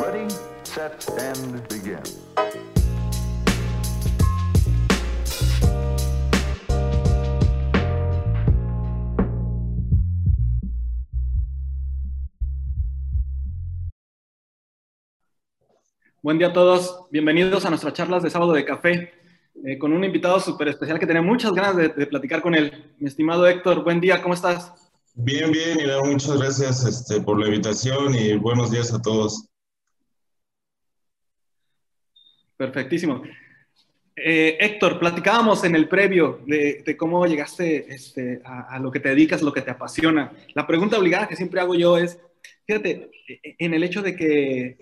Ready, set, and begin. Buen día a todos, bienvenidos a nuestras charlas de sábado de café, eh, con un invitado súper especial que tenía muchas ganas de, de platicar con él. Mi estimado Héctor, buen día, ¿cómo estás? Bien, bien, Ira, muchas gracias este, por la invitación y buenos días a todos. Perfectísimo. Eh, Héctor, platicábamos en el previo de, cómo llegaste este, a, lo que te dedicas, lo que te apasiona. La pregunta obligada que siempre hago yo es, fíjate, en el hecho de que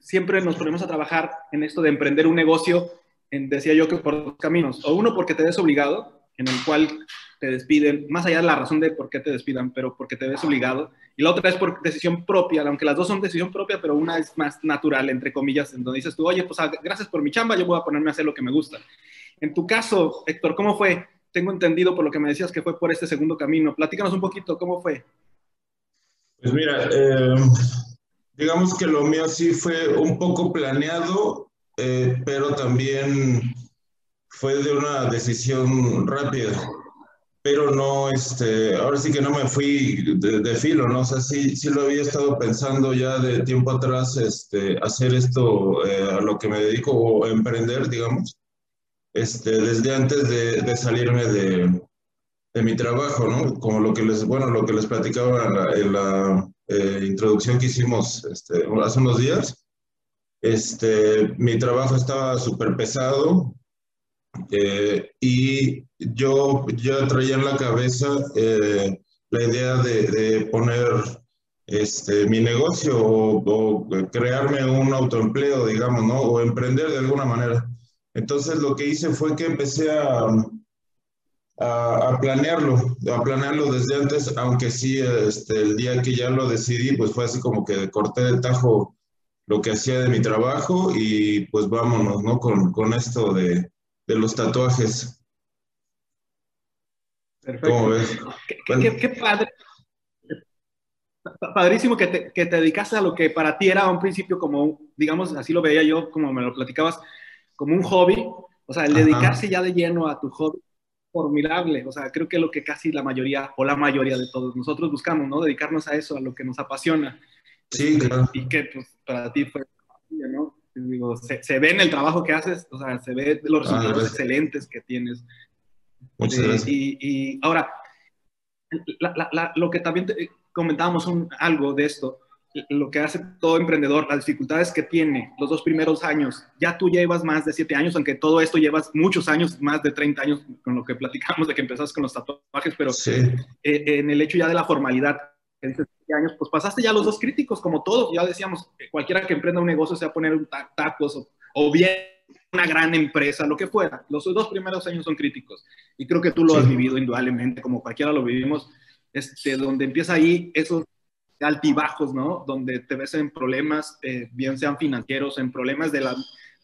siempre nos ponemos a trabajar en esto de emprender un negocio, en, decía yo que por dos caminos, o uno porque te ves obligado, en el cual te despiden, más allá de la razón de por qué te despidan, pero porque te ves obligado, y la otra es por decisión propia, aunque las dos son decisión propia, pero una es más natural, entre comillas, en donde dices tú, oye, pues gracias por mi chamba, yo voy a ponerme a hacer lo que me gusta. En tu caso, Héctor, ¿cómo fue? Tengo entendido por lo que me decías que fue por este segundo camino. Platícanos un poquito, ¿cómo fue? Pues mira, eh, digamos que lo mío sí fue un poco planeado, eh, pero también fue de una decisión rápida. Pero no, este, ahora sí que no me fui de, de, filo, ¿no? O sea, sí, sí lo había estado pensando ya de tiempo atrás, este, hacer esto eh, a lo que me dedico o emprender, digamos, este, desde antes de, de salirme de, de, mi trabajo, ¿no? Como lo que les, bueno, lo que les platicaba en la, en la eh, introducción que hicimos este, hace unos días. Este, mi trabajo estaba súper pesado eh, y yo ya traía en la cabeza eh, la idea de, de, poner este, mi negocio o, o, crearme un autoempleo, digamos, ¿no? O emprender de alguna manera. Entonces lo que hice fue que empecé a, a, a, planearlo, a planearlo desde antes, aunque sí, este, el día que ya lo decidí, pues fue así como que corté de tajo lo que hacía de mi trabajo y pues vámonos, ¿no? Con, con esto de, de los tatuajes. Perfecto. ¿Cómo ves? ¿Qué, bueno. qué, qué padre. Padrísimo que te, que te dedicaste a lo que para ti era a un principio como, digamos, así lo veía yo, como me lo platicabas, como un hobby. O sea, el dedicarse ya de lleno a tu hobby formidable. O sea, creo que lo que casi la mayoría o la mayoría de todos nosotros buscamos, ¿no? Dedicarnos a eso, a lo que nos apasiona. Sí, claro. Y que pues, para ti fue, ¿no? Digo, se, se, ve en el trabajo que haces, o sea, se ve los resultados ah, excelentes que tienes. Muchas gracias. Y, y ahora, la, la, la, lo que también te, comentábamos un, algo de esto, lo que hace todo emprendedor, las dificultades que tiene los dos primeros años. Ya tú llevas más de siete años, aunque todo esto llevas muchos años, más de 30 años, con lo que platicamos de que empezaste con los tatuajes, pero sí. eh, en el hecho ya de la formalidad, que dices años, pues pasaste ya los dos críticos, como todos, ya decíamos, cualquiera que emprenda un negocio, sea poner un tacos o, o bien una gran empresa, lo que fuera. Los dos primeros años son críticos. Y creo que tú lo sí. has vivido indudablemente, como cualquiera lo vivimos, este, donde empieza ahí esos altibajos, ¿no? Donde te ves en problemas, eh, bien sean financieros, en problemas de la,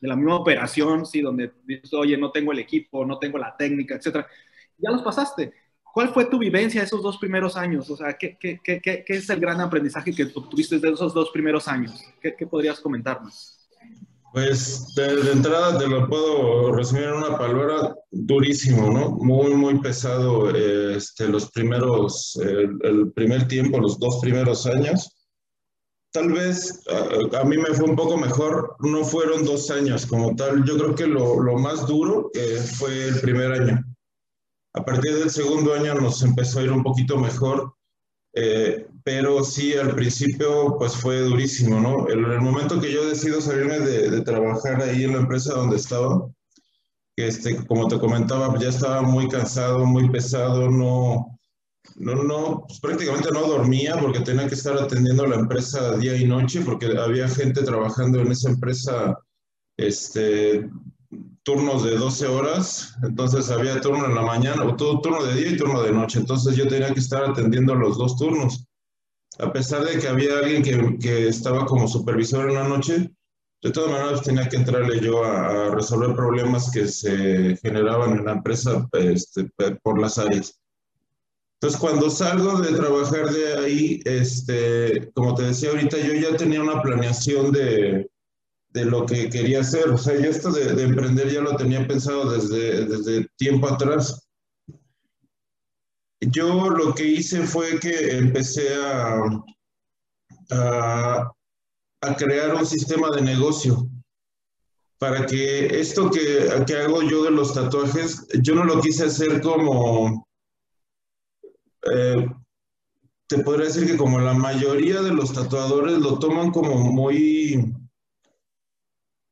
de la misma operación, ¿sí? Donde dices, oye, no tengo el equipo, no tengo la técnica, etcétera. Ya los pasaste. ¿Cuál fue tu vivencia esos dos primeros años? O sea, ¿qué, qué, qué, qué es el gran aprendizaje que obtuviste de esos dos primeros años? ¿Qué, podrías comentarnos? Pues de, de, entrada te lo puedo resumir en una palabra durísimo, ¿no? Muy, muy pesado este, los primeros, el, el, primer tiempo, los dos primeros años. Tal vez a, a, mí me fue un poco mejor, no fueron dos años como tal. Yo creo que lo, lo más duro eh, fue el primer año. A partir del segundo año nos empezó a ir un poquito mejor eh, pero sí, al principio pues fue durísimo, ¿no? En el, momento que yo decido salirme de, de, trabajar ahí en la empresa donde estaba, que este, como te comentaba, ya estaba muy cansado, muy pesado, no, no, no pues prácticamente no dormía porque tenía que estar atendiendo la empresa día y noche porque había gente trabajando en esa empresa este, turnos de 12 horas, entonces había turno en la mañana, o todo turno de día y turno de noche, entonces yo tenía que estar atendiendo los dos turnos. A pesar de que había alguien que, que estaba como supervisor en la noche, de todas maneras tenía que entrarle yo a, a resolver problemas que se generaban en la empresa este, por las áreas. Entonces, cuando salgo de trabajar de ahí, este, como te decía ahorita, yo ya tenía una planeación de, de lo que quería hacer. O sea, yo esto de, de, emprender ya lo tenía pensado desde, desde tiempo atrás. Yo lo que hice fue que empecé a, a, a crear un sistema de negocio para que esto que, que, hago yo de los tatuajes, yo no lo quise hacer como, eh, te podría decir que como la mayoría de los tatuadores lo toman como muy,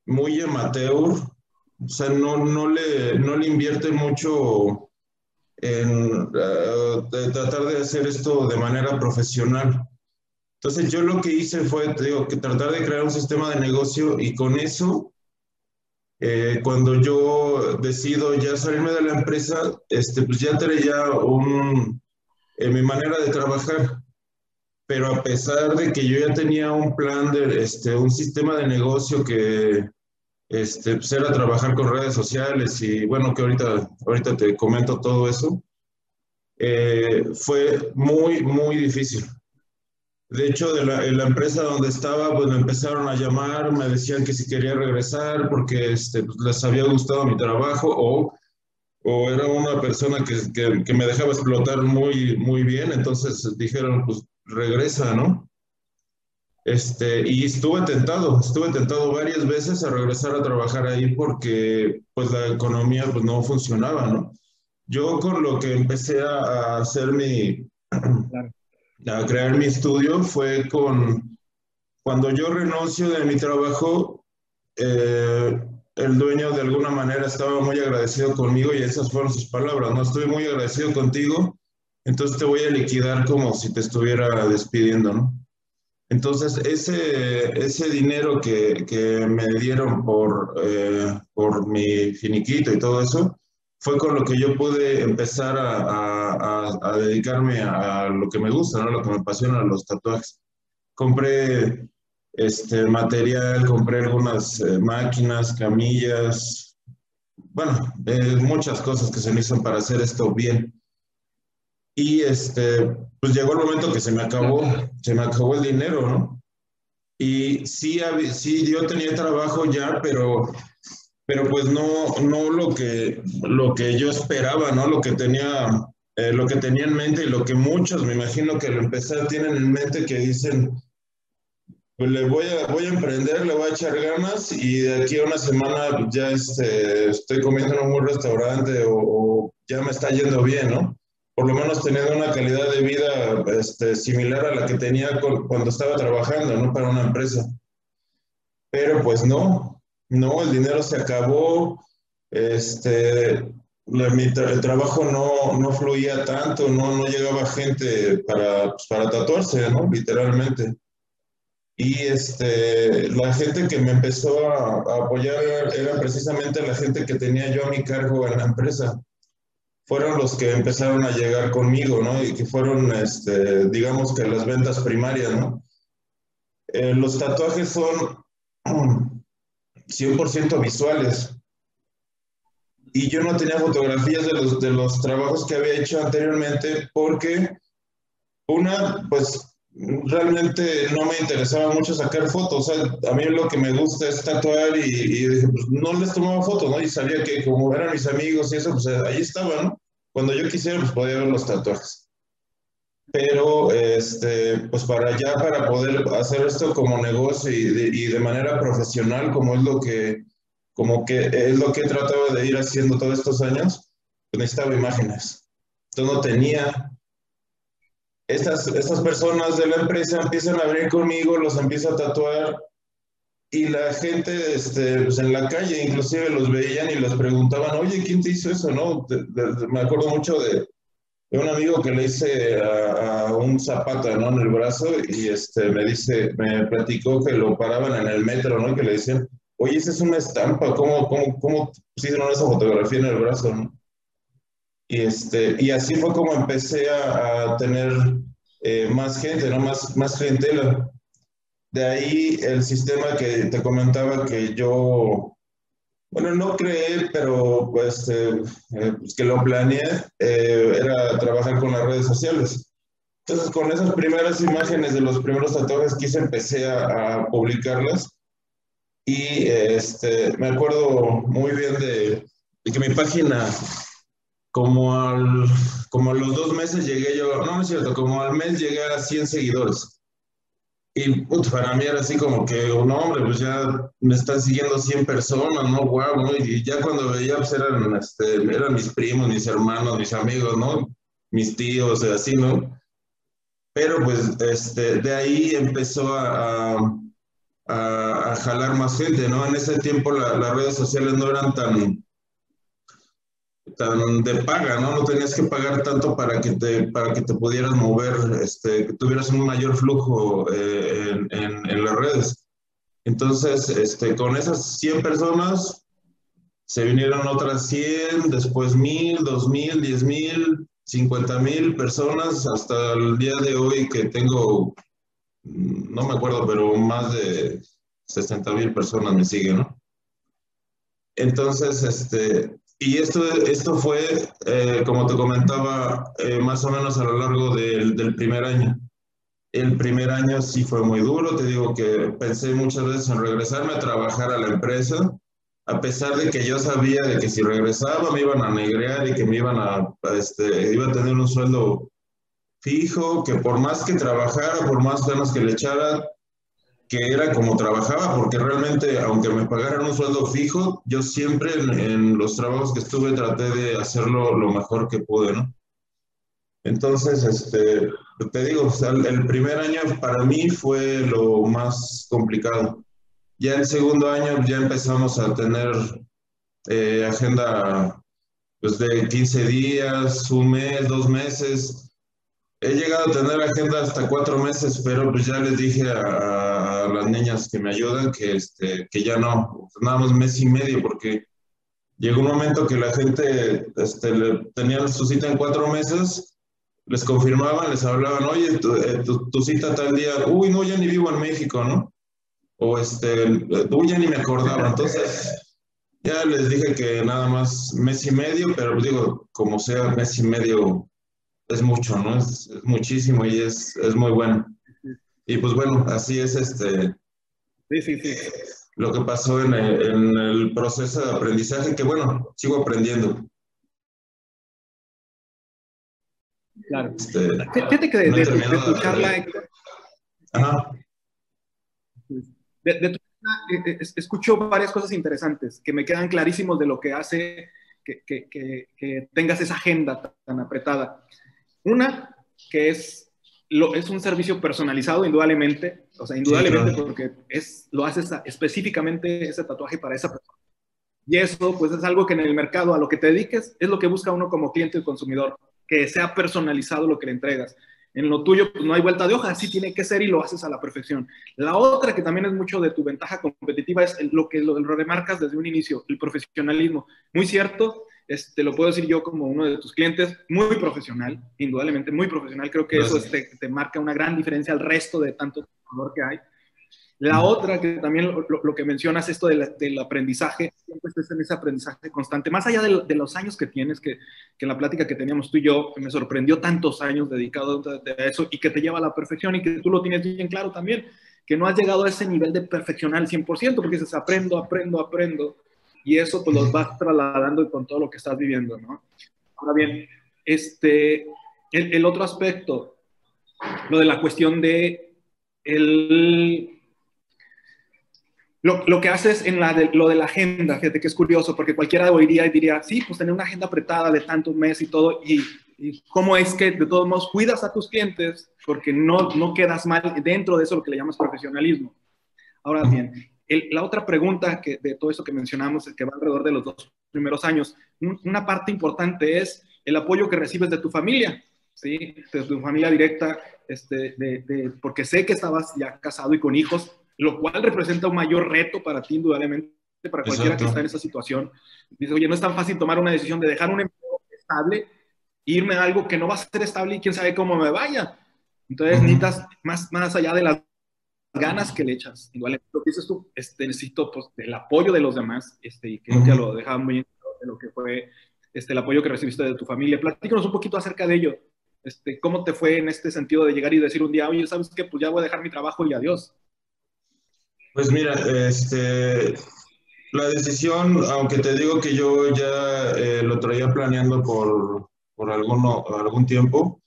muy amateur, o sea, no, no, le, no le invierte mucho en de tratar de hacer esto de manera profesional. Entonces yo lo que hice fue, tratar de crear un sistema de negocio y con eso eh, cuando yo decido ya salirme de la empresa, este, pues ya tenía un, eh, mi manera de trabajar. Pero a pesar de que yo ya tenía un plan, de, este, un sistema de negocio que este, pues era trabajar con redes sociales y bueno, que ahorita, ahorita te comento todo eso, eh, fue muy, muy difícil. De hecho, de la, en la empresa donde estaba, pues me empezaron a llamar, me decían que si quería regresar porque este, pues, les había gustado mi trabajo o, o era una persona que, que, que, me dejaba explotar muy, muy bien. Entonces dijeron, pues regresa, ¿no? Este, y estuve tentado, estuve tentado varias veces a regresar a trabajar ahí porque pues la economía pues no funcionaba, ¿no? Yo con lo que empecé a, hacer mi... A crear mi estudio fue con, cuando yo renuncio de mi trabajo, eh, el dueño de alguna manera estaba muy agradecido conmigo y esas fueron sus palabras, no estoy muy agradecido contigo, entonces te voy a liquidar como si te estuviera despidiendo, ¿no? Entonces, ese, ese dinero que, que me dieron por, eh, por mi finiquito y todo eso, fue con lo que yo pude empezar a, a, dedicarme a, lo que me gusta, ¿no? lo que me apasiona, los tatuajes. Compré este material, compré algunas eh, máquinas, camillas, bueno, eh, muchas cosas que se hicieron para hacer esto bien. Y este, pues llegó el momento que se me acabó, se me acabó el dinero, ¿no? Y sí, sí, yo tenía trabajo ya, pero pero pues no, no lo, que, lo que yo esperaba, ¿no? Lo que tenía, eh, lo que tenía en mente y lo que muchos, me imagino que al empezar tienen en mente que dicen, pues le voy a, voy a emprender, le voy a echar ganas y de aquí a una semana ya este, estoy comiendo en un buen restaurante o, o, ya me está yendo bien, ¿no? Por lo menos teniendo una calidad de vida este, similar a la que tenía cuando estaba trabajando, ¿no? Para una empresa. Pero pues no, no, el dinero se acabó, este, mi tra el trabajo no, no, fluía tanto, no, no llegaba gente para, pues, para tatuarse, ¿no? Literalmente. Y este, la gente que me empezó a, a, apoyar era precisamente la gente que tenía yo a mi cargo en la empresa. Fueron los que empezaron a llegar conmigo, ¿no? Y que fueron, este, digamos que las ventas primarias, ¿no? Eh, los tatuajes son 100% visuales. Y yo no tenía fotografías de los, de los trabajos que había hecho anteriormente porque una, pues realmente no me interesaba mucho sacar fotos. A mí lo que me gusta es tatuar y, pues no les tomaba fotos, ¿no? Y sabía que como eran mis amigos y eso, pues ahí estaban. Cuando yo quisiera, pues podía ver los tatuajes pero este, pues para allá, para poder hacer esto como negocio y de, y de, manera profesional, como es lo que, como que es lo que he tratado de ir haciendo todos estos años, pues necesitaba imágenes. Entonces no tenía. Estas, estas personas de la empresa empiezan a venir conmigo, los empiezo a tatuar y la gente este, pues en la calle inclusive los veían y les preguntaban, oye, ¿quién te hizo eso? No? De, de, me acuerdo mucho de, un amigo que le hice a, a, un zapata, ¿no? En el brazo y este, me dice, me platicó que lo paraban en el metro, ¿no? Que le decían, oye, esa es una estampa, ¿cómo, cómo, cómo pusieron esa fotografía en el brazo, ¿no? Y, este, y así fue como empecé a, a tener eh, más gente, ¿no? Más, más clientela. De ahí el sistema que te comentaba que yo Bueno, no creé, pero pues, eh, eh, pues que lo planeé, eh, era trabajar con las redes sociales. Entonces, con esas primeras imágenes de los primeros tatuajes quise empecé a, a publicarlas. Y este, me acuerdo muy bien de, de, que mi página, como, al, como a los dos meses llegué yo, no, no es cierto, como al mes llegué a 100 seguidores. Y put, para mí era así como que, no, hombre, pues ya me están siguiendo 100 personas, ¿no? Wow, ¿no? Y ya cuando veía, pues eran, este, eran mis primos, mis hermanos, mis amigos, ¿no? Mis tíos, así, ¿no? Pero pues este, de ahí empezó a, a, a jalar más gente, ¿no? En ese tiempo la, las redes sociales no eran tan, tan de paga, ¿no? No tenías que pagar tanto para que te, para que te pudieras mover, este, que tuvieras un mayor flujo eh, en, en, en, las redes. Entonces, este, con esas 100 personas, se vinieron otras 100, después 1000, 2000, 10000, 50000 personas, hasta el día de hoy que tengo, no me acuerdo, pero más de 60 mil personas me siguen, ¿no? Entonces, este, y esto, esto fue, eh, como te comentaba, eh, más o menos a lo largo del, del, primer año. El primer año sí fue muy duro, te digo que pensé muchas veces en regresarme a trabajar a la empresa, a pesar de que yo sabía de que si regresaba me iban a negrear y que me iban a, este, iba a tener un sueldo fijo, que por más que trabajara, por más ganas que le echara, que era como trabajaba, porque realmente, aunque me pagaran un sueldo fijo, yo siempre en, en, los trabajos que estuve traté de hacerlo lo mejor que pude, ¿no? Entonces, este, te digo, o sea, el primer año para mí fue lo más complicado. Ya el segundo año ya empezamos a tener eh, agenda pues, de 15 días, un mes, dos meses, He llegado a tener agenda hasta cuatro meses, pero pues ya les dije a, a las niñas que me ayudan que, este, que ya no, nada más mes y medio, porque llegó un momento que la gente este, le, tenía su cita en cuatro meses, les confirmaban, les hablaban, oye, tu, eh, tu, tu, cita tal día, uy, no, ya ni vivo en México, ¿no? O este, uy, ya ni me acordaba. Entonces, ya les dije que nada más mes y medio, pero digo, como sea, mes y medio es mucho, ¿no? Es, es muchísimo y es, es, muy bueno. Y pues bueno, así es este. Sí, sí, sí. Lo que pasó en el, en el proceso de aprendizaje, que bueno, sigo aprendiendo. Claro. Este, Fíjate que de, no de, de, de tu charla, Ajá. De, de tu charla, escucho varias cosas interesantes que me quedan clarísimos de lo que hace que, que, que, que tengas esa agenda tan apretada. Una, que es, lo, es un servicio personalizado, indudablemente, o sea, indudablemente sí, claro. porque es, lo haces específicamente ese tatuaje para esa persona. Y eso, pues, es algo que en el mercado, a lo que te dediques, es lo que busca uno como cliente y consumidor, que sea personalizado lo que le entregas. En lo tuyo, pues no hay vuelta de hoja, así tiene que ser y lo haces a la perfección. La otra, que también es mucho de tu ventaja competitiva, es lo que lo, lo remarcas desde un inicio, el profesionalismo. Muy cierto, este, lo puedo decir yo como uno de tus clientes, muy profesional, indudablemente muy profesional. Creo que Gracias. eso te, te, marca una gran diferencia al resto de tanto valor que hay. La otra, que también lo, lo, que mencionas, esto de la, del aprendizaje, siempre estés en ese aprendizaje constante, más allá de, de, los años que tienes, que, que la plática que teníamos tú y yo, me sorprendió tantos años dedicados a eso y que te lleva a la perfección y que tú lo tienes bien claro también, que no has llegado a ese nivel de perfeccionar al 100%, porque dices, aprendo, aprendo, aprendo, y eso pues los vas trasladando con todo lo que estás viviendo, ¿no? Ahora bien, este, el, el otro aspecto, lo de la cuestión de el, lo, lo, que haces en la de, lo de la agenda, fíjate que es curioso, porque cualquiera oiría y diría, sí, pues tener una agenda apretada de tantos meses y todo, y, y, cómo es que de todos modos cuidas a tus clientes, porque no, no quedas mal dentro de eso lo que le llamas profesionalismo. Ahora bien, el, la otra pregunta que, de todo eso que mencionamos, que va alrededor de los dos primeros años, un, una parte importante es el apoyo que recibes de tu familia, ¿sí? de tu familia directa, este, de, de, porque sé que estabas ya casado y con hijos, lo cual representa un mayor reto para ti, indudablemente, para cualquiera Exacto. que está en esa situación. Dice, oye, no es tan fácil tomar una decisión de dejar un empleo estable, irme a algo que no va a ser estable y quién sabe cómo me vaya. Entonces, uh -huh. necesitas, más, más allá de las ganas que le echas. Igual lo que dices tú, este, necesito pues, el apoyo de los demás, este, y que ya lo dejaba muy de lo que fue este, el apoyo que recibiste de tu familia. Platícanos un poquito acerca de ello. Este, ¿Cómo te fue en este sentido de llegar y decir un día, oye, ¿sabes qué? Pues ya voy a dejar mi trabajo y adiós. Pues mira, este, la decisión, aunque te digo que yo ya eh, lo traía planeando por, por alguno, algún tiempo,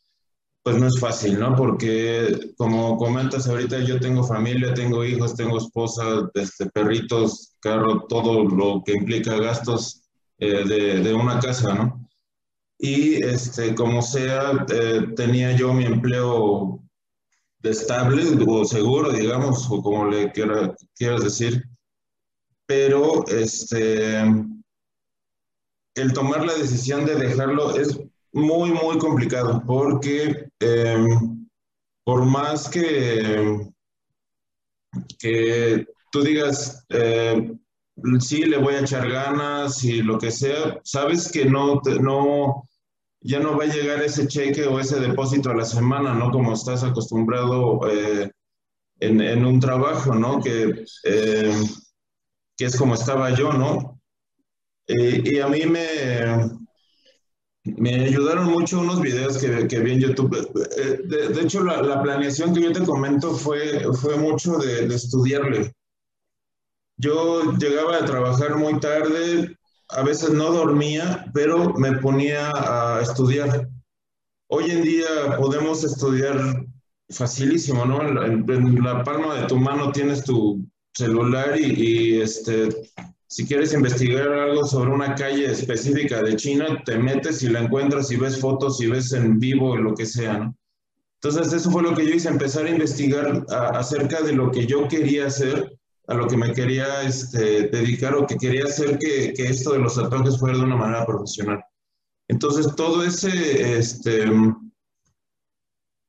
pues no es fácil, ¿no? Porque como comentas ahorita, yo tengo familia, tengo hijos, tengo esposa, este, perritos, carro, todo lo que implica gastos eh, de, de, una casa, ¿no? Y este, como sea, eh, tenía yo mi empleo estable o seguro, digamos, o como le quieras decir, pero este, el tomar la decisión de dejarlo es muy, muy complicado porque em, por más que, que tú digas, eh, sí, le voy a echar ganas y lo que sea, sabes que no, no, ya no va a llegar ese cheque o ese depósito a la semana, ¿no? Como estás acostumbrado eh, en, en, un trabajo, ¿no? Que, eh, que es como estaba yo, ¿no? Y a mí me, me ayudaron mucho unos videos que, que vi en YouTube. De, de hecho, la, la, planeación que yo te comento fue, fue mucho de, de estudiarle. Yo llegaba a trabajar muy tarde, a veces no dormía, pero me ponía a estudiar. Hoy en día podemos estudiar facilísimo, ¿no? En, la palma de tu mano tienes tu celular y, y, este, si quieres investigar algo sobre una calle específica de China, te metes y la encuentras y ves fotos y ves en vivo lo que sea, ¿no? Entonces eso fue lo que yo hice, empezar a investigar a, acerca de lo que yo quería hacer a lo que me quería este, dedicar o que quería hacer que, que, esto de los tatuajes fuera de una manera profesional. Entonces, todo ese este,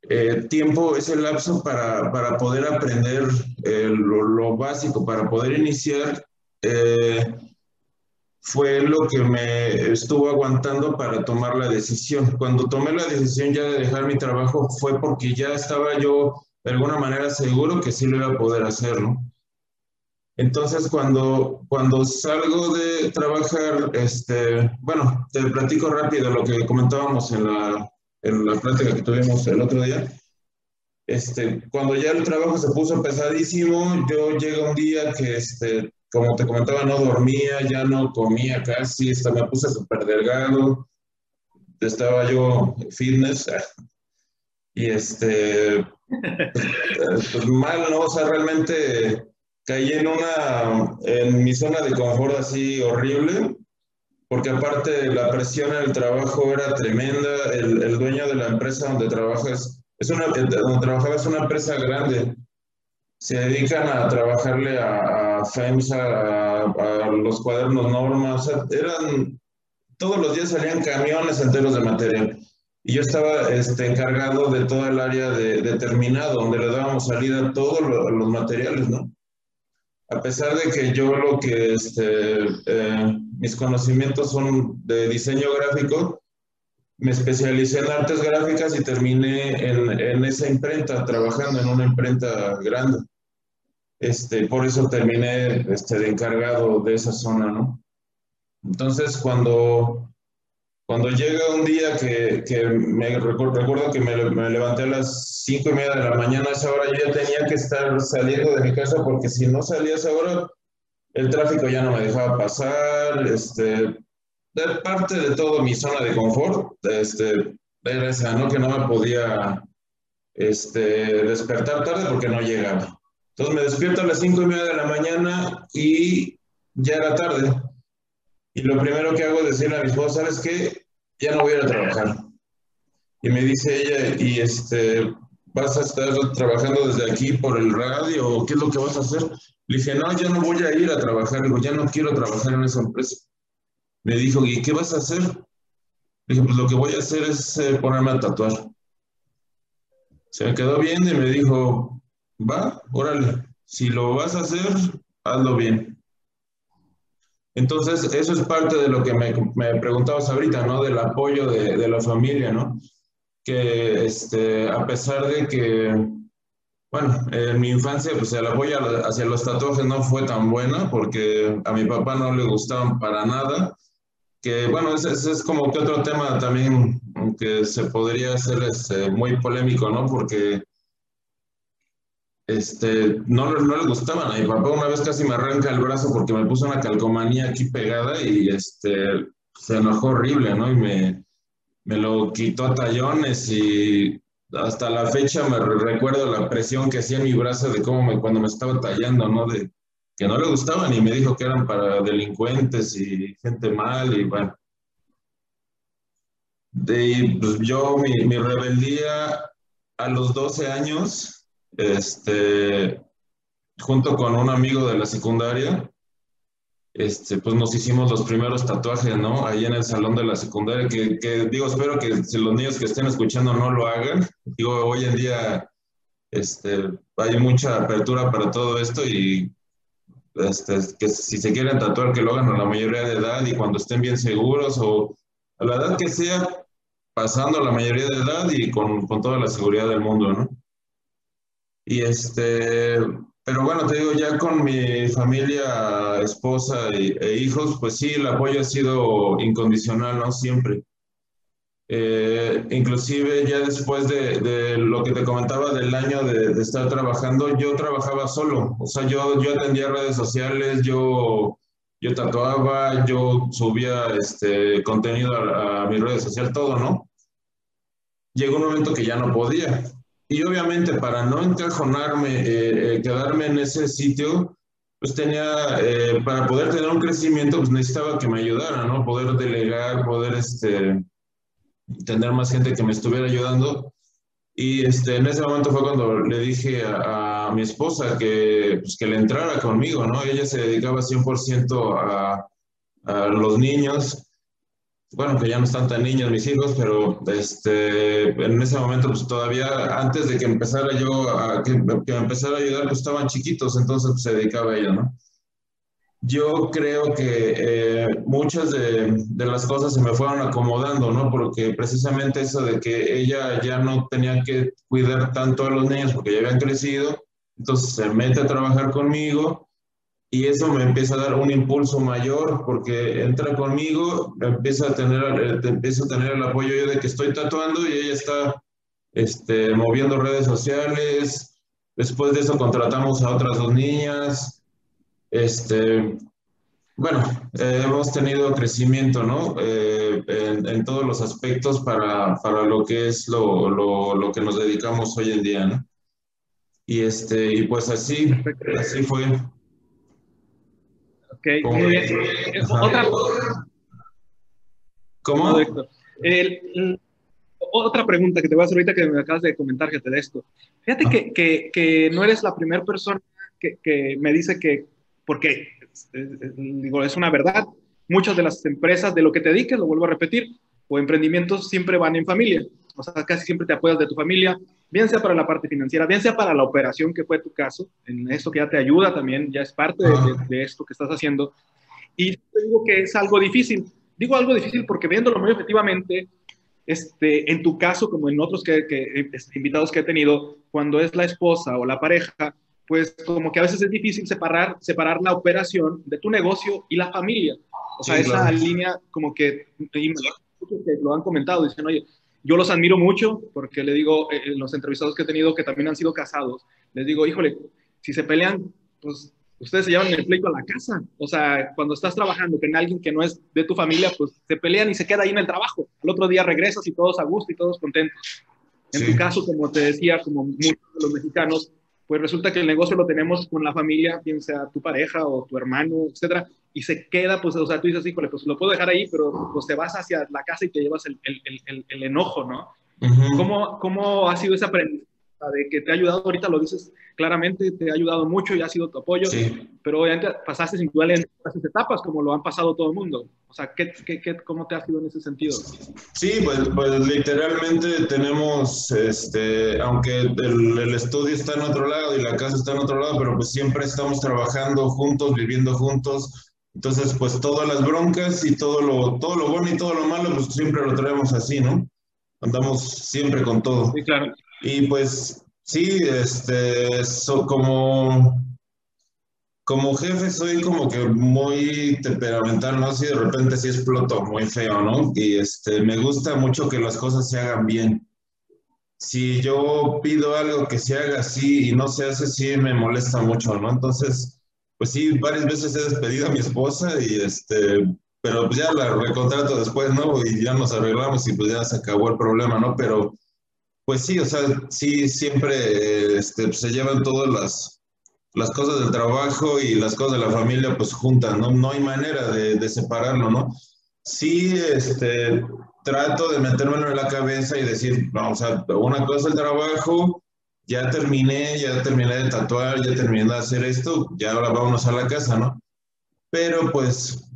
eh, tiempo, ese lapso para, para poder aprender eh, lo, lo, básico, para poder iniciar, eh, fue lo que me estuvo aguantando para tomar la decisión. Cuando tomé la decisión ya de dejar mi trabajo fue porque ya estaba yo de alguna manera seguro que sí lo iba a poder hacer, ¿no? Entonces, cuando, cuando salgo de trabajar, este, bueno, te platico rápido lo que comentábamos en la, en la plática que tuvimos el otro día. Este, cuando ya el trabajo se puso pesadísimo, yo llega un día que, este, como te comentaba, no dormía, ya no comía casi, hasta me puse súper delgado, estaba yo fitness, y este, pues, pues mal, ¿no? O sea, realmente caí en una, en mi zona de confort así horrible, porque aparte la presión en el trabajo era tremenda, el, el dueño de la empresa donde trabajas, es una, donde trabajaba es una empresa grande, se dedican a trabajarle a, a FEMSA, a, a, los cuadernos normas, o sea, eran, todos los días salían camiones enteros de material. Y yo estaba este, encargado de toda el área de, de terminado, donde le dábamos salida a todos los materiales, ¿no? a pesar de que yo lo que, este, eh, mis conocimientos son de diseño gráfico, me especialicé en artes gráficas y terminé en, en esa imprenta, trabajando en una imprenta grande. Este, por eso terminé este, de encargado de esa zona, ¿no? Entonces, cuando cuando llega un día que, que me recuerdo, que me, me, levanté a las cinco y media de la mañana, a esa hora yo ya tenía que estar saliendo de mi casa porque si no salía a esa hora, el tráfico ya no me dejaba pasar, este, de parte de todo mi zona de confort, este, era esa, ¿no? Que no me podía este, despertar tarde porque no llegaba. Entonces me despierto a las cinco y media de la mañana y ya era tarde. Y lo primero que hago es decirle a mi esposa, ¿sabes qué? Ya no voy a ir a trabajar. Y me dice ella, ¿y este, vas a estar trabajando desde aquí por el radio qué es lo que vas a hacer? Le dije, no, ya no voy a ir a trabajar, digo, ya no quiero trabajar en esa empresa. Me dijo, ¿y qué vas a hacer? Dije, pues lo que voy a hacer es eh, ponerme a tatuar. Se me quedó bien y me dijo, va, órale, si lo vas a hacer, hazlo bien. Entonces, eso es parte de lo que me, me preguntabas ahorita, ¿no? Del apoyo de, de, la familia, ¿no? Que este, a pesar de que bueno, en mi infancia, pues el apoyo hacia los tatuajes no fue tan buena porque a mi papá no le gustaban para nada. Bueno, ese, es como que otro tema también que se podría hacer este, muy polémico, ¿no? Porque este, no, no le gustaban. A mi papá una vez casi me arranca el brazo porque me puso una calcomanía aquí pegada y este, se enojó horrible, ¿no? Y me, me lo quitó a tallones y hasta la fecha me recuerdo la presión que hacía en mi brazo de cómo me, cuando me estaba tallando, ¿no? Que no le gustaban y me dijo que eran para delincuentes y gente mal y bueno. Pues yo, mi, mi rebeldía a los 12 años, este, junto con un amigo de la secundaria, este, pues nos hicimos los primeros tatuajes, ¿no? Ahí en el salón de la secundaria, que, que, digo, espero que si los niños que estén escuchando no lo hagan. Digo, hoy en día este, hay mucha apertura para todo esto y este, que si se quieren tatuar, que lo hagan a la mayoría de edad y cuando estén bien seguros o a la edad que sea, pasando la mayoría de edad y con, con toda la seguridad del mundo, ¿no? Y este, pero bueno, te digo, ya con mi familia, esposa e, hijos, pues sí, el apoyo ha sido incondicional, ¿no? Siempre. Eh, inclusive ya después de, de, lo que te comentaba del año de, de, estar trabajando, yo trabajaba solo, o sea, yo, yo atendía redes sociales, yo, yo tatuaba, yo subía este, contenido a, a mi red social, todo, ¿no? Llegó un momento que ya no podía, y obviamente para no encajonarme, eh, eh, quedarme en ese sitio, pues tenía, eh, para poder tener un crecimiento, pues necesitaba que me ayudara, ¿no? Poder delegar, poder este, tener más gente que me estuviera ayudando. Y este, en ese momento fue cuando le dije a, mi esposa que, pues, que le entrara conmigo, ¿no? Ella se dedicaba 100% a, a los niños bueno, que ya no están tan niños mis hijos, pero este, en ese momento, pues todavía antes de que empezara yo a que, que empezara a ayudar, pues estaban chiquitos, entonces pues, se dedicaba a ella, ¿no? Yo creo que eh, muchas de, las cosas se me fueron acomodando, ¿no? Porque precisamente eso de que ella ya no tenía que cuidar tanto a los niños porque ya habían crecido, entonces se mete a trabajar conmigo y eso me empieza a dar un impulso mayor porque entra conmigo, empieza a tener, eh, empieza a tener el apoyo yo de que estoy tatuando y ella está este, moviendo redes sociales. Después de eso contratamos a otras dos niñas. Este, bueno, eh, hemos tenido crecimiento, ¿no? Eh, en, en, todos los aspectos para, para lo que es lo, lo, lo, que nos dedicamos hoy en día, ¿no? Y, este, y pues así, así fue. Ok. Eh, otra, ¿Cómo? El, otra pregunta que te voy a hacer ahorita que me acabas de comentar que te de esto. Fíjate ah. que, que, que, no eres la primera persona que, que, me dice que, porque digo, es una verdad, muchas de las empresas de lo que te dediques, lo vuelvo a repetir, o emprendimientos siempre van en familia. O sea, casi siempre te apoyas de tu familia, bien sea para la parte financiera, bien sea para la operación, que fue tu caso, en esto que ya te ayuda también, ya es parte de, de, esto que estás haciendo. Y digo que es algo difícil. Digo algo difícil porque viéndolo muy efectivamente, este, en tu caso, como en otros que, que, este, invitados que he tenido, cuando es la esposa o la pareja, pues como que a veces es difícil separar, separar la operación de tu negocio y la familia. O sea, sí, esa claro. línea como que, lo han comentado, dicen, oye, yo los admiro mucho porque le digo, eh, los entrevistados que he tenido que también han sido casados, les digo, híjole, si se pelean, pues ustedes se llevan el pleito a la casa. O sea, cuando estás trabajando con alguien que no es de tu familia, pues se pelean y se queda ahí en el trabajo. El otro día regresas y todos a gusto y todos contentos. En sí. tu caso, como te decía, como muchos de los mexicanos, pues resulta que el negocio lo tenemos con la familia, bien sea tu pareja o tu hermano, etcétera, y se queda, pues, o sea, tú dices, híjole, pues lo puedo dejar ahí, pero pues te vas hacia la casa y te llevas el, el, el, el enojo, ¿no? Uh -huh. ¿Cómo, ¿Cómo ha sido ese aprendizaje? De que te ha ayudado, ahorita lo dices claramente, te ha ayudado mucho y ha sido tu apoyo, sí. pero obviamente pasaste sin duda en esas etapas como lo han pasado todo el mundo. O sea, ¿qué, qué, qué, ¿cómo te ha sido en ese sentido? Sí, pues, pues literalmente tenemos, este, aunque el, el, estudio está en otro lado y la casa está en otro lado, pero pues siempre estamos trabajando juntos, viviendo juntos. Entonces, pues todas las broncas y todo lo, todo lo bueno y todo lo malo, pues siempre lo traemos así, ¿no? Andamos siempre con todo. Sí, claro. Y pues Sí, este, so- como, como jefe soy como que muy temperamental, ¿no? Si de repente sí exploto muy feo, ¿no? Y este, me gusta mucho que las cosas se hagan bien. Si yo pido algo que se haga así y no se hace así, me molesta mucho, ¿no? Entonces, pues sí, varias veces he despedido a mi esposa y este, pero pues ya la recontrato después, ¿no? Y ya nos arreglamos y pues ya se acabó el problema, ¿no? Pero pues sí, o sea, sí, siempre este, pues, se llevan todas las, las cosas del trabajo y las cosas de la familia pues juntas, ¿no? No hay manera de, de separarlo, ¿no? Sí, este, trato de metérmelo en la cabeza y decir, no, o sea, una cosa es el trabajo, ya terminé, ya terminé de tatuar, ya terminé de hacer esto, ya ahora vámonos a la casa, ¿no? Pero pues,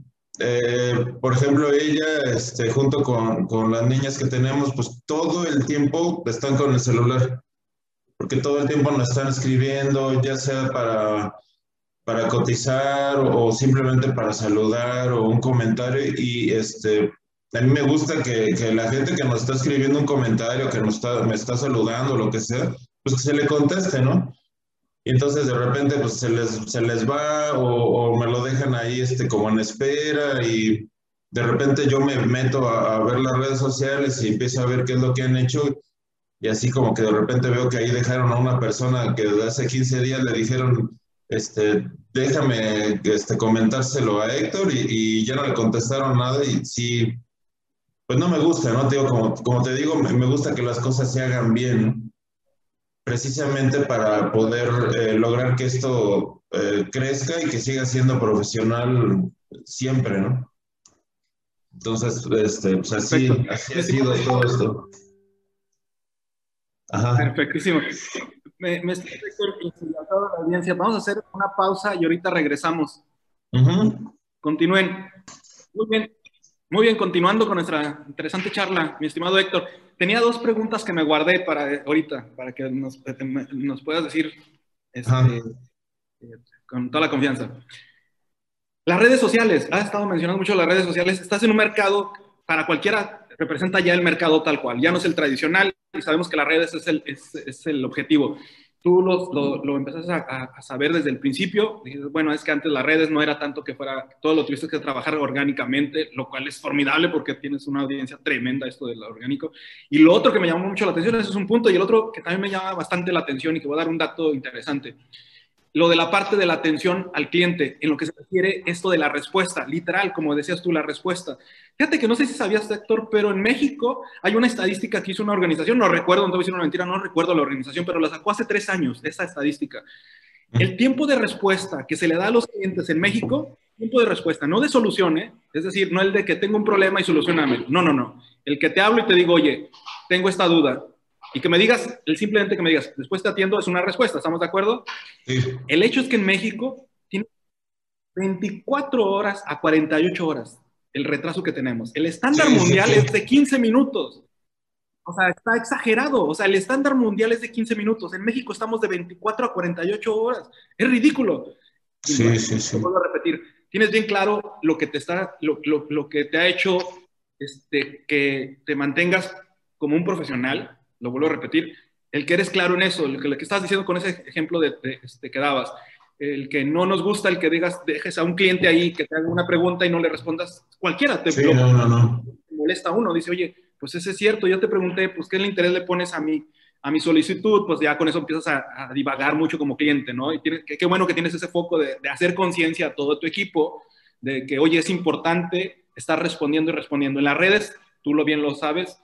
eh, por ejemplo, ella, este, junto con, con las niñas que tenemos, pues todo el tiempo están con el celular, porque todo el tiempo nos están escribiendo, ya sea para, para cotizar o, simplemente para saludar o un comentario y este... A mí me gusta que, que la gente que nos está escribiendo un comentario, que nos está, me está saludando, lo que sea, pues que se le conteste, ¿no? Y entonces de repente pues se les, se les va o, o me lo dejan ahí este, como en espera y de repente yo me meto a, a ver las redes sociales y empiezo a ver qué es lo que han hecho y así como que de repente veo que ahí dejaron a una persona que desde hace 15 días le dijeron, este, déjame este, comentárselo a Héctor y, y ya no le contestaron nada y sí, pues no me gusta, ¿no? Te digo, como, como te digo, me, me gusta que las cosas se hagan bien, ¿no? Precisamente para poder eh, lograr que esto eh, crezca y que siga siendo profesional siempre, ¿no? Entonces, este, pues así, así ha sido todo esto. Ajá. Perfectísimo. Me, me estoy entusiasmado la audiencia. Vamos a hacer una pausa y ahorita regresamos. Continúen. Muy bien. Muy bien, continuando con nuestra interesante charla, mi estimado Héctor. Tenía dos preguntas que me guardé para ahorita, para que nos, nos puedas decir este, eh, con toda la confianza. Las redes sociales, has estado mencionando mucho las redes sociales. Estás en un mercado, para cualquiera, representa ya el mercado tal cual. Ya no es el tradicional y sabemos que las redes es el, es, es el objetivo. Tú lo, lo, lo empezaste a, a, saber desde el principio. Dices, bueno, es que antes las redes no era tanto que fuera, todo lo tuviste que trabajar orgánicamente, lo cual es formidable porque tienes una audiencia tremenda esto de lo orgánico. Y lo otro que me llamó mucho la atención, ese es un punto, y el otro que también me llama bastante la atención y que voy a dar un dato interesante lo de la parte de la atención al cliente, en lo que se refiere esto de la respuesta, literal, como decías tú, la respuesta. Fíjate que no sé si sabías, Héctor, pero en México hay una estadística que hizo una organización, no recuerdo, no te voy a decir una mentira, no recuerdo la organización, pero la sacó hace tres años, esa estadística. El tiempo de respuesta que se le da a los clientes en México, tiempo de respuesta, no de solución, ¿eh? es decir, no el de que tengo un problema y solucioname, no, no, no. El que te hablo y te digo, oye, tengo esta duda, y que me digas, simplemente que me digas, después te atiendo es una respuesta, ¿estamos de acuerdo? Sí. El hecho es que en México tiene 24 horas a 48 horas el retraso que tenemos. El estándar Sí, mundial sí. es de 15 minutos. O sea, está exagerado. O sea, el estándar mundial es de 15 minutos. En México estamos de 24 a 48 horas. Es ridículo. Sí, sí, sí. vuelvo a repetir. Tienes bien claro lo que te está, lo, lo- lo que te ha hecho este, que te mantengas como un profesional. Lo vuelvo a repetir. El que eres claro en eso, lo que, lo que estás diciendo con ese ejemplo de, de, este, que dabas. El que no nos gusta el que digas, dejes a un cliente ahí que te haga una pregunta y no le respondas. Cualquiera te Sí, no, no, no. molesta a uno. Dice, oye, pues ese es cierto, yo te pregunté, pues qué interés le pones a mi, a mi solicitud, pues ya con eso empiezas a, a divagar mucho como cliente, ¿no? Y tienes, qué, qué bueno que tienes ese foco de, de hacer conciencia a todo tu equipo, de que, oye, es importante estar respondiendo y respondiendo. En las redes, tú lo bien lo sabes,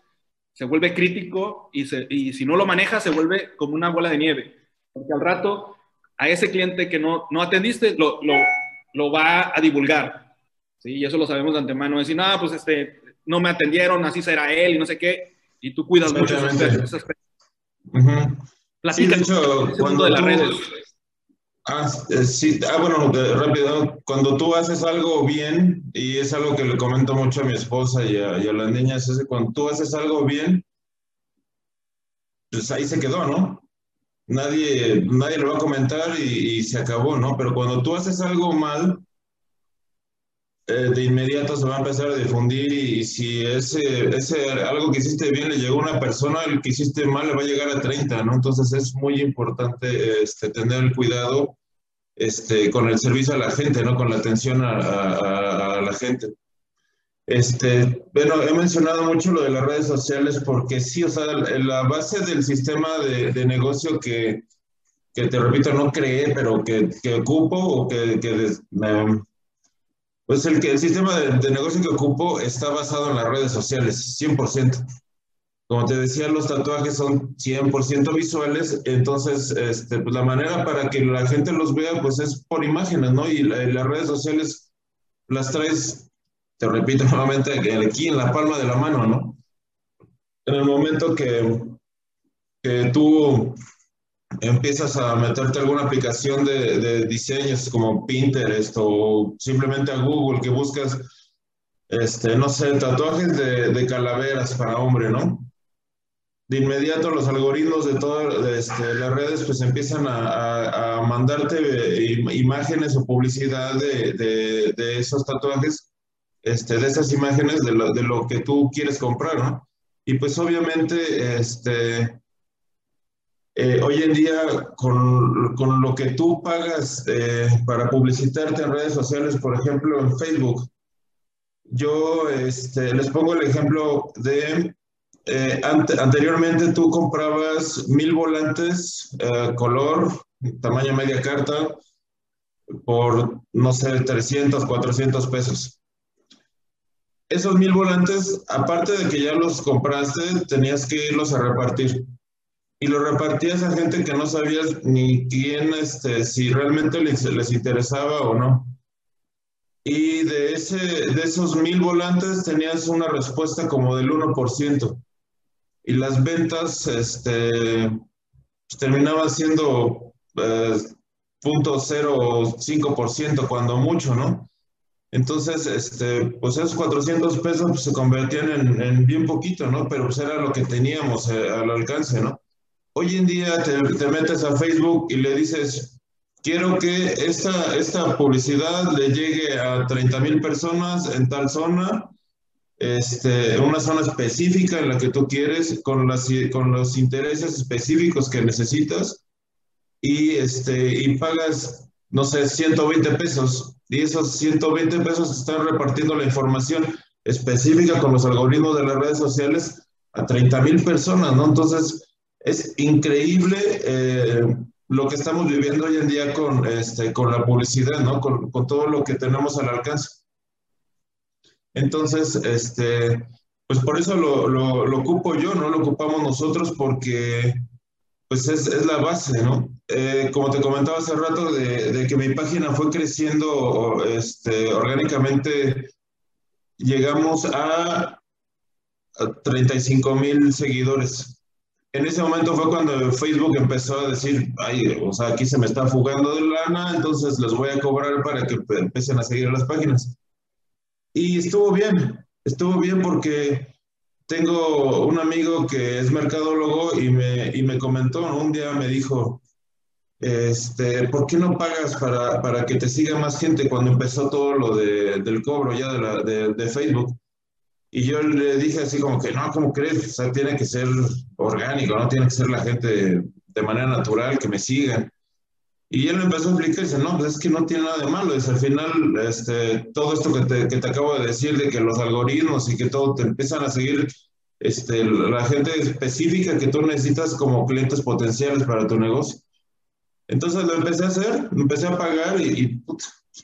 se vuelve crítico y, se, y si no lo manejas, se vuelve como una bola de nieve. Porque al rato, a ese cliente que no, no atendiste, lo, lo, lo va a divulgar. ¿sí? Y eso lo sabemos de antemano. Decir, no, pues este, no me atendieron, así será él y no sé qué. Y tú cuidas mucho. Sí, Platica de hecho, ese mundo cuando de las tú- redes. Ah, eh, sí, ah, bueno, rápido, cuando tú haces algo bien, y es algo que le comento mucho a mi esposa y a, y a las niñas, es que cuando tú haces algo bien, pues ahí se quedó, ¿no? Nadie, nadie lo va a comentar y, y se acabó, ¿no? Pero cuando tú haces algo mal, eh, de inmediato se va a empezar a difundir y, si ese, ese algo que hiciste bien le llegó a una persona, el que hiciste mal le va a llegar a 30, ¿no? Entonces es muy importante este, tener el cuidado este, con el servicio a la gente, ¿no? Con la atención a, a, a la gente. Este, bueno, he mencionado mucho lo de las redes sociales porque sí, o sea, la base del sistema de, de negocio que, que, te repito, no creé, pero que, que ocupo o que, que pues el, que, el sistema de, negocio que ocupo está basado en las redes sociales, 100%. Como te decía, los tatuajes son 100% visuales, entonces este, pues la manera para que la gente los vea pues es por imágenes, ¿no? Y las redes sociales las traes te repito nuevamente, aquí en la palma de la mano, ¿no? En el momento que, que tú empiezas a meterte alguna aplicación de, de, diseños como Pinterest o simplemente a Google que buscas, este, no sé, tatuajes de, de calaveras para hombre, ¿no? De inmediato los algoritmos de todas este, las redes pues empiezan a, a, a mandarte eh, imágenes o publicidad de, de esos tatuajes este, de esas imágenes de lo, de lo, que tú quieres comprar, ¿no? Y pues obviamente, este, eh, hoy en día, con, con, lo que tú pagas eh, para publicitarte en redes sociales, por ejemplo, en Facebook, yo este, les pongo el ejemplo de, eh, ante, anteriormente tú comprabas mil volantes, color, tamaño media carta, por, no sé, 300, 400 pesos esos mil volantes, aparte de que ya los compraste, tenías que irlos a repartir. Y los repartías a gente que no sabías ni quién, este, si realmente les, les interesaba o no. Y de, ese, de esos mil volantes tenías una respuesta como del 1%. Y las ventas este, pues, terminaban siendo eh, 0.05% cuando mucho, ¿no? Entonces, este, pues esos 400 pesos pues, se convertían en, en, bien poquito, ¿no? Pero pues era lo que teníamos eh, al alcance, ¿no? Hoy en día te, te, metes a Facebook y le dices, quiero que esta, esta publicidad le llegue a 30 mil personas en tal zona, este, una zona específica en la que tú quieres, con, las, con los intereses específicos que necesitas, y, este, y pagas, no sé, 120 pesos y esos 120 pesos están repartiendo la información específica con los algoritmos de las redes sociales a 30 mil personas, ¿no? Entonces, es increíble eh, lo que estamos viviendo hoy en día con, este, con la publicidad, ¿no? Con, con todo lo que tenemos al alcance. Entonces, este, pues por eso lo, lo, ocupo yo, ¿no? Lo ocupamos nosotros porque pues es, es la base, ¿no? Eh, como te comentaba hace rato, de, que mi página fue creciendo este, orgánicamente, llegamos a, a 35 mil seguidores. En ese momento fue cuando Facebook empezó a decir, ay, o sea, aquí se me está fugando de lana, entonces les voy a cobrar para que empiecen a seguir las páginas. Y estuvo bien, estuvo bien porque tengo un amigo que es mercadólogo y me, y me comentó, un día me dijo, este, ¿por qué no pagas para, para, que te siga más gente cuando empezó todo lo de, del cobro ya de, Facebook? Y yo le dije así como que, no, ¿cómo crees? O sea, tiene que ser orgánico, no tiene que ser la gente de manera natural que me sigan. Y él me empezó a explicar, dice, no, pues es que no tiene nada de malo, dice, al final, este, todo esto que te, que te acabo de decir, de que los algoritmos y que todo te empiezan a seguir, este, la gente específica que tú necesitas como clientes potenciales para tu negocio. Entonces lo empecé a hacer, empecé a pagar y,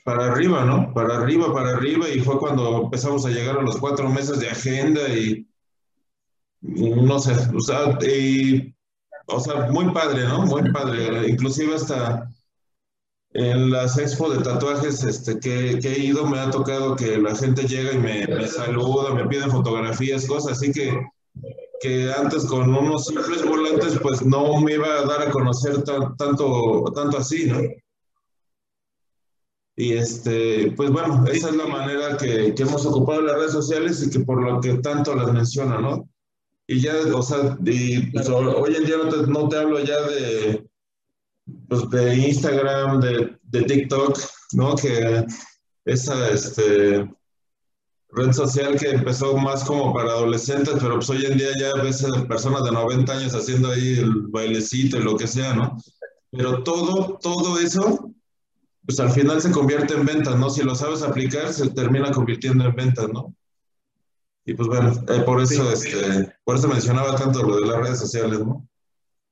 para arriba, ¿no? Para arriba, para arriba, y fue cuando empezamos a llegar a los cuatro meses de agenda y, no sé, o sea, y, o sea, muy padre, ¿no? Muy padre, inclusive hasta en las expo de tatuajes este, que, que, he ido me ha tocado que la gente llega y me, me saluda, me piden fotografías, cosas así que, que antes con unos simples volantes pues no me iba a dar a conocer tan, tanto, tanto así, ¿no? Y este, pues bueno, esa es la manera que, que, hemos ocupado las redes sociales y que por lo que tanto las menciona, ¿no? Y ya, o sea, y, pues, hoy en día no te, no te hablo ya de, pues, de Instagram, de, de TikTok, ¿no? Que esa este, red social que empezó más como para adolescentes, pero pues hoy en día ya ves a personas de 90 años haciendo ahí el bailecito y lo que sea, ¿no? Pero todo, todo eso, pues al final se convierte en ventas, ¿no? Si lo sabes aplicar, se termina convirtiendo en ventas, ¿no? Y pues bueno, eh, por eso, este, por eso mencionaba tanto lo de las redes sociales, ¿no?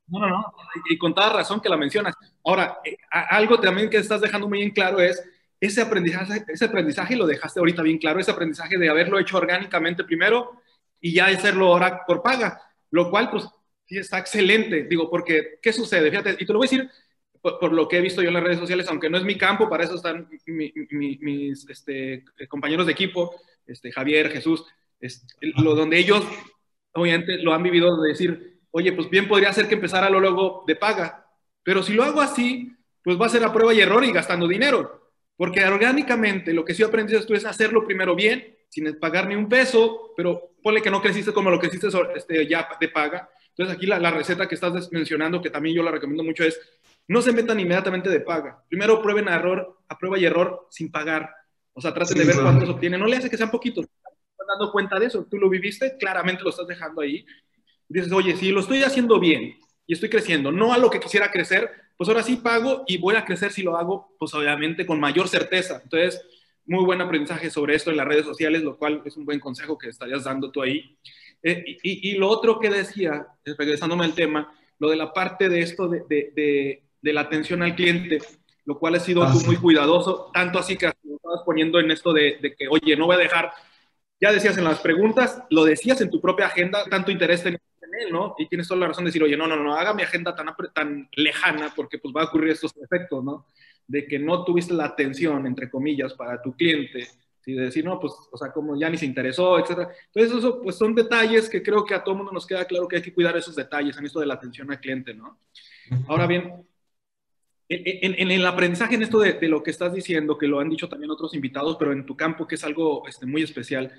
No, no, no, y con toda razón que la mencionas. Ahora, eh, algo también que estás dejando muy en claro es ese aprendizaje, ese aprendizaje lo dejaste ahorita bien claro, ese aprendizaje de haberlo hecho orgánicamente primero y ya hacerlo ahora por paga, lo cual pues sí está excelente, digo, porque ¿qué sucede? Fíjate, y te lo voy a decir por, lo que he visto yo en las redes sociales, aunque no es mi campo, para eso están mis este, compañeros de equipo, este, Javier, Jesús, lo, donde ellos obviamente lo han vivido de decir, oye, pues bien podría ser que empezara lo luego de paga, pero si lo hago así, pues va a ser a prueba y error y gastando dinero. Porque orgánicamente lo que sí aprendido tú es hacerlo primero bien, sin pagar ni un peso, pero ponle que no creciste como lo que hiciste este, ya de paga. Entonces aquí la, la, receta que estás mencionando, que también yo la recomiendo mucho, es no se metan inmediatamente de paga. Primero prueben a error, a prueba y error sin pagar. O sea, traten de ver cuántos obtienen. No le hace que sean poquitos. Estás dando cuenta de eso. Tú lo viviste, claramente lo estás dejando ahí. Dices, oye, si lo estoy haciendo bien y estoy creciendo, no a lo que quisiera crecer, pues ahora sí pago y voy a crecer si lo hago, pues obviamente con mayor certeza. Entonces, muy buen aprendizaje sobre esto en las redes sociales, lo cual es un buen consejo que estarías dando tú ahí. Eh, y, lo otro que decía, regresándome al tema, lo de la parte de esto de, de, de, la atención al cliente, lo cual ha sido ah, muy cuidadoso, tanto así que lo estabas poniendo en esto de, que, oye, no voy a dejar, ya decías en las preguntas, lo decías en tu propia agenda, tanto interés tenías ¿no? Y tienes toda la razón de decir, oye, no, no, no, haga mi agenda tan, tan lejana porque pues va a ocurrir estos efectos, ¿no? De que no tuviste la atención, entre comillas, para tu cliente, y de decir, no, pues, o sea, como ya ni se interesó, etcétera. Entonces, eso, pues, son detalles que creo que a todo mundo nos queda claro que hay que cuidar esos detalles en esto de la atención al cliente, ¿no? Ahora bien, en, en, el aprendizaje en esto de, de, lo que estás diciendo, que lo han dicho también otros invitados, pero en tu campo, que es algo este, muy especial,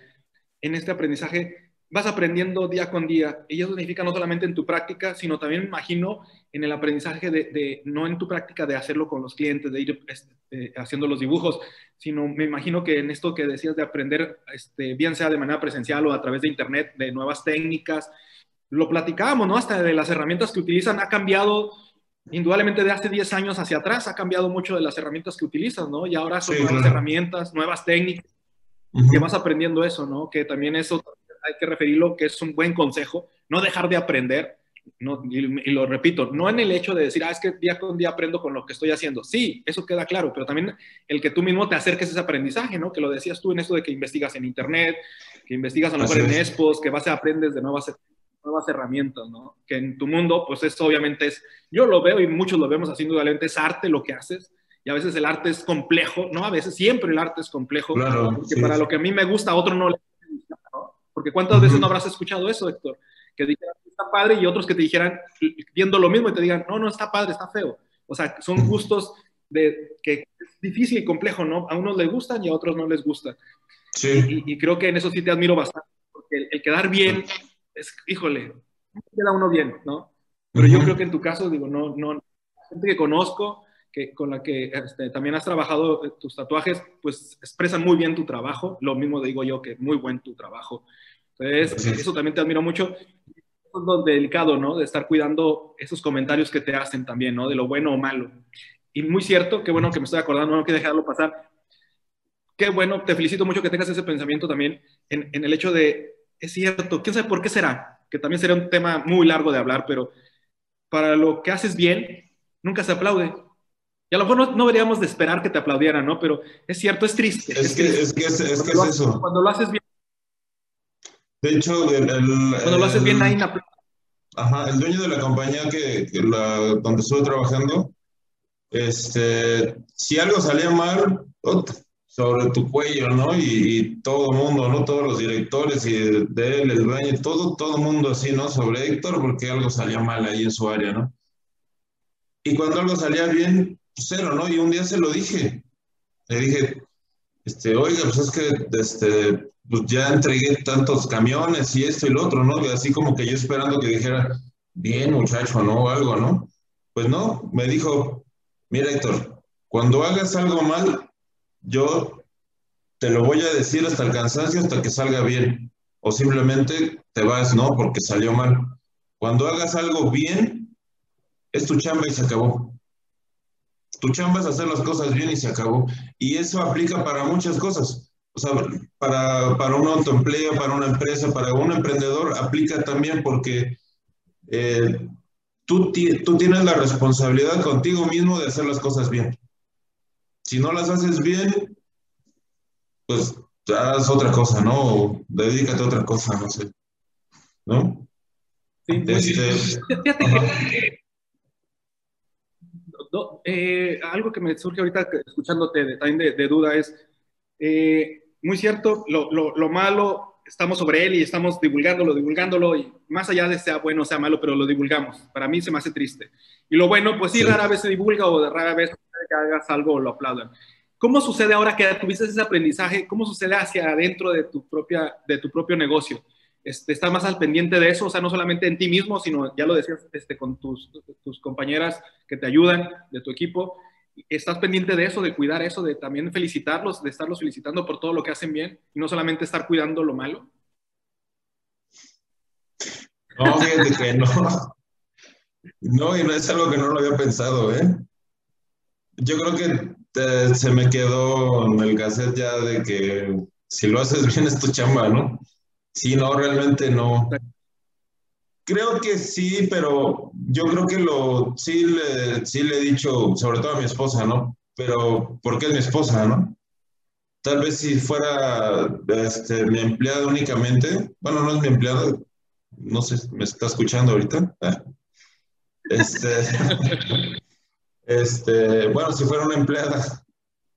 en este aprendizaje, vas aprendiendo día con día. Y eso significa no solamente en tu práctica, sino también, me imagino, en el aprendizaje de, no en tu práctica de hacerlo con los clientes, de ir este, haciendo los dibujos, sino me imagino que en esto que decías de aprender, este, bien sea de manera presencial o a través de Internet, de nuevas técnicas, lo platicábamos, ¿no? Hasta de las herramientas que utilizan ha cambiado indudablemente de hace 10 años hacia atrás ha cambiado mucho de las herramientas que utilizas, ¿no? Y ahora son nuevas herramientas, nuevas técnicas, que vas aprendiendo eso, ¿no? Que también eso hay que referirlo que es un buen consejo, no dejar de aprender, no, y, lo repito, no en el hecho de decir, ah, es que día con día aprendo con lo que estoy haciendo. Sí, eso queda claro, pero también el que tú mismo te acerques a ese aprendizaje, ¿no? Que lo decías tú en esto de que investigas en Internet, que investigas a lo mejor en Expos, que vas a aprendes de nuevas, nuevas herramientas, ¿no? Que en tu mundo, pues esto obviamente es, yo lo veo y muchos lo vemos haciendo, realmente es arte lo que haces, y a veces el arte es complejo, ¿no? A veces siempre el arte es complejo, claro, porque para lo que a mí me gusta, a otro no le porque ¿cuántas veces no habrás escuchado eso, Héctor? Que dijeran, está padre y otros que te dijeran, viendo lo mismo y te digan, no, no está padre, está feo. O sea, son gustos de, que es difícil y complejo, ¿no? A unos les gustan y a otros no les gustan. Sí. Y, creo que en eso sí te admiro bastante, porque el, quedar bien es, híjole, queda uno bien, ¿no? Pero yo creo que en tu caso, digo, no, no, la gente que conozco, que, con la que este, también has trabajado eh, tus tatuajes, pues expresan muy bien tu trabajo. Lo mismo digo yo, que muy buen tu trabajo. Entonces, eso también te admiro mucho. Es lo delicado, ¿no? De estar cuidando esos comentarios que te hacen también, ¿no? De lo bueno o malo. Y muy cierto, qué bueno que me estoy acordando, no que dejarlo pasar. Qué bueno, te felicito mucho que tengas ese pensamiento también en, en el hecho de, es cierto, quién sabe por qué será, que también sería un tema muy largo de hablar, pero para lo que haces bien, nunca se aplaude. Y a lo mejor no, deberíamos de esperar que te aplaudieran, ¿no? Pero es cierto, es triste. Es, que, es, que, es, es, que es eso. Cuando lo haces bien. De hecho, el, cuando lo haces bien, ahí Ajá, el dueño de la compañía que, la, donde estuve trabajando, este, si algo salía mal, sobre tu cuello, ¿no? Y, todo el mundo, ¿no? Todos los directores y de, él, el dueño, todo, todo el mundo así, ¿no? Sobre Héctor, porque algo salía mal ahí en su área, ¿no? Y cuando algo salía bien, cero, ¿no? Y un día se lo dije. Le dije, este, oiga, pues es que este, pues ya entregué tantos camiones y esto y lo otro, ¿no? Así como que yo esperando que dijera, bien muchacho, ¿no? O algo, ¿no? Pues no, me dijo, mira Héctor, cuando hagas algo mal, yo te lo voy a decir hasta el cansancio, hasta que salga bien. O simplemente te vas, no, porque salió mal. Cuando hagas algo bien, es tu chamba y se acabó. Tu chamba es hacer las cosas bien y se acabó. Y eso aplica para muchas cosas. O sea, para, para un autoempleo, para una empresa, para un emprendedor, aplica también porque eh, tú, tú tienes la responsabilidad contigo mismo de hacer las cosas bien. Si no las haces bien, pues haz otra cosa, ¿no? dedícate a otra cosa, no sé. ¿No? Sí, este... eh, algo que me surge ahorita escuchándote también de, duda es, eh, muy cierto, lo, lo, lo, malo, estamos sobre él y estamos divulgándolo, divulgándolo, y más allá de sea bueno o sea malo, pero lo divulgamos. Para mí se me hace triste. Y lo bueno, pues sí, sí. rara vez se divulga o de rara vez que hagas algo o lo aplaudan. ¿Cómo sucede ahora que tuviste ese aprendizaje? ¿Cómo sucede hacia adentro de tu, propia, de tu propio negocio? Este, ¿Estás más al pendiente de eso? O sea, no solamente en ti mismo, sino, ya lo decías, este, con tus, tus compañeras que te ayudan, de tu equipo. ¿Estás pendiente de eso, de cuidar eso, de también felicitarlos, de estarlos felicitando por todo lo que hacen bien y no solamente estar cuidando lo malo? No, fíjate que no. No, y no es algo que no lo había pensado, ¿eh? Yo creo que se me quedó en el cassette ya de que si lo haces bien es tu chamba, ¿no? Sí, no, realmente no. Creo que sí, pero yo creo que lo sí le, sí le he dicho, sobre todo a mi esposa, ¿no? Pero porque es mi esposa, ¿no? Tal vez si fuera este, mi empleada únicamente, bueno, no es mi empleada, no sé, ¿me está escuchando ahorita? Ah. Este, Este, bueno, si fuera una empleada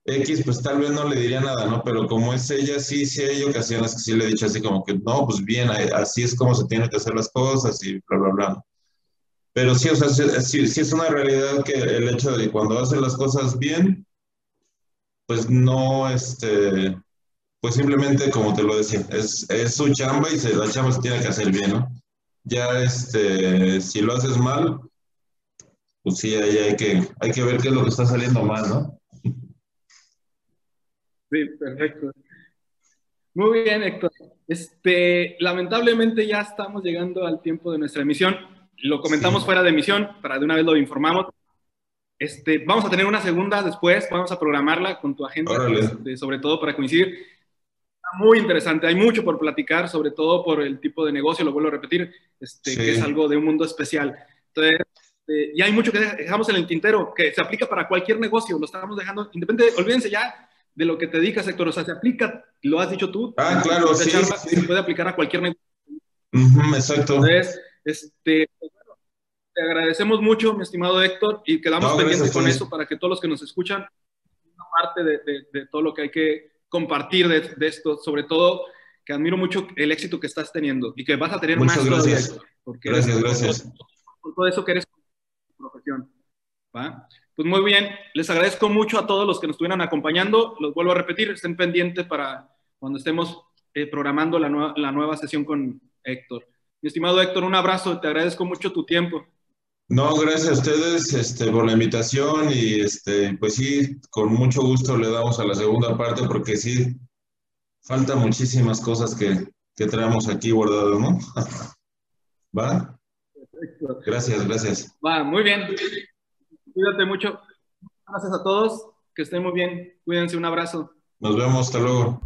X, pues tal vez no le diría nada, ¿no? Pero como es ella, sí, sí hay ocasiones que sí le he dicho así como que, no, pues bien, así es como se tienen que hacer las cosas y bla, bla, bla. Pero sí, o sea, sí, sí es una realidad que el hecho de que cuando hacen las cosas bien, pues no, este, pues simplemente como te lo decía, es, es su chamba y la chamba se tiene que hacer bien, ¿no? Ya, este, si lo haces mal, pues sí, ahí hay que, hay que ver qué es lo que está saliendo mal, ¿no? Sí, perfecto. Muy bien, Héctor. Este, lamentablemente ya estamos llegando al tiempo de nuestra emisión. Lo comentamos sí. fuera de emisión, para de una vez lo informamos. Este, vamos a tener una segunda después, vamos a programarla con tu agente, este, sobre todo para coincidir. Muy interesante, hay mucho por platicar, sobre todo por el tipo de negocio, lo vuelvo a repetir, este, sí. que es algo de un mundo especial. Entonces, eh, y hay mucho que dejamos en el tintero, que se aplica para cualquier negocio, lo estamos dejando, independiente, olvídense ya de lo que te dedicas, Héctor, o sea, se aplica, lo has dicho tú, ah, claro, sí, charla, sí. se puede aplicar a cualquier negocio. Uh -huh, exacto. Entonces, este, pues bueno, te agradecemos mucho, mi estimado Héctor, y quedamos no, pendientes con eso para que todos los que nos escuchan, una parte de, de, de todo lo que hay que compartir de, de, esto, sobre todo que admiro mucho el éxito que estás teniendo y que vas a tener Muchas más gracias. todavía. Porque gracias, gracias. Por, por todo eso que eres profesión. ¿va? Pues muy bien, les agradezco mucho a todos los que nos estuvieran acompañando. Los vuelvo a repetir, estén pendientes para cuando estemos eh, programando la nueva, la nueva sesión con Héctor. Mi estimado Héctor, un abrazo, te agradezco mucho tu tiempo. No, gracias a ustedes este, por la invitación y este, pues sí, con mucho gusto le damos a la segunda parte porque sí, faltan muchísimas cosas que, que traemos aquí guardadas, ¿no? ¿Va? Perfecto. Gracias, gracias. Va, muy bien. Cuídate mucho. Gracias a todos. Que estén muy bien. Cuídense. Un abrazo. Nos vemos. Hasta luego.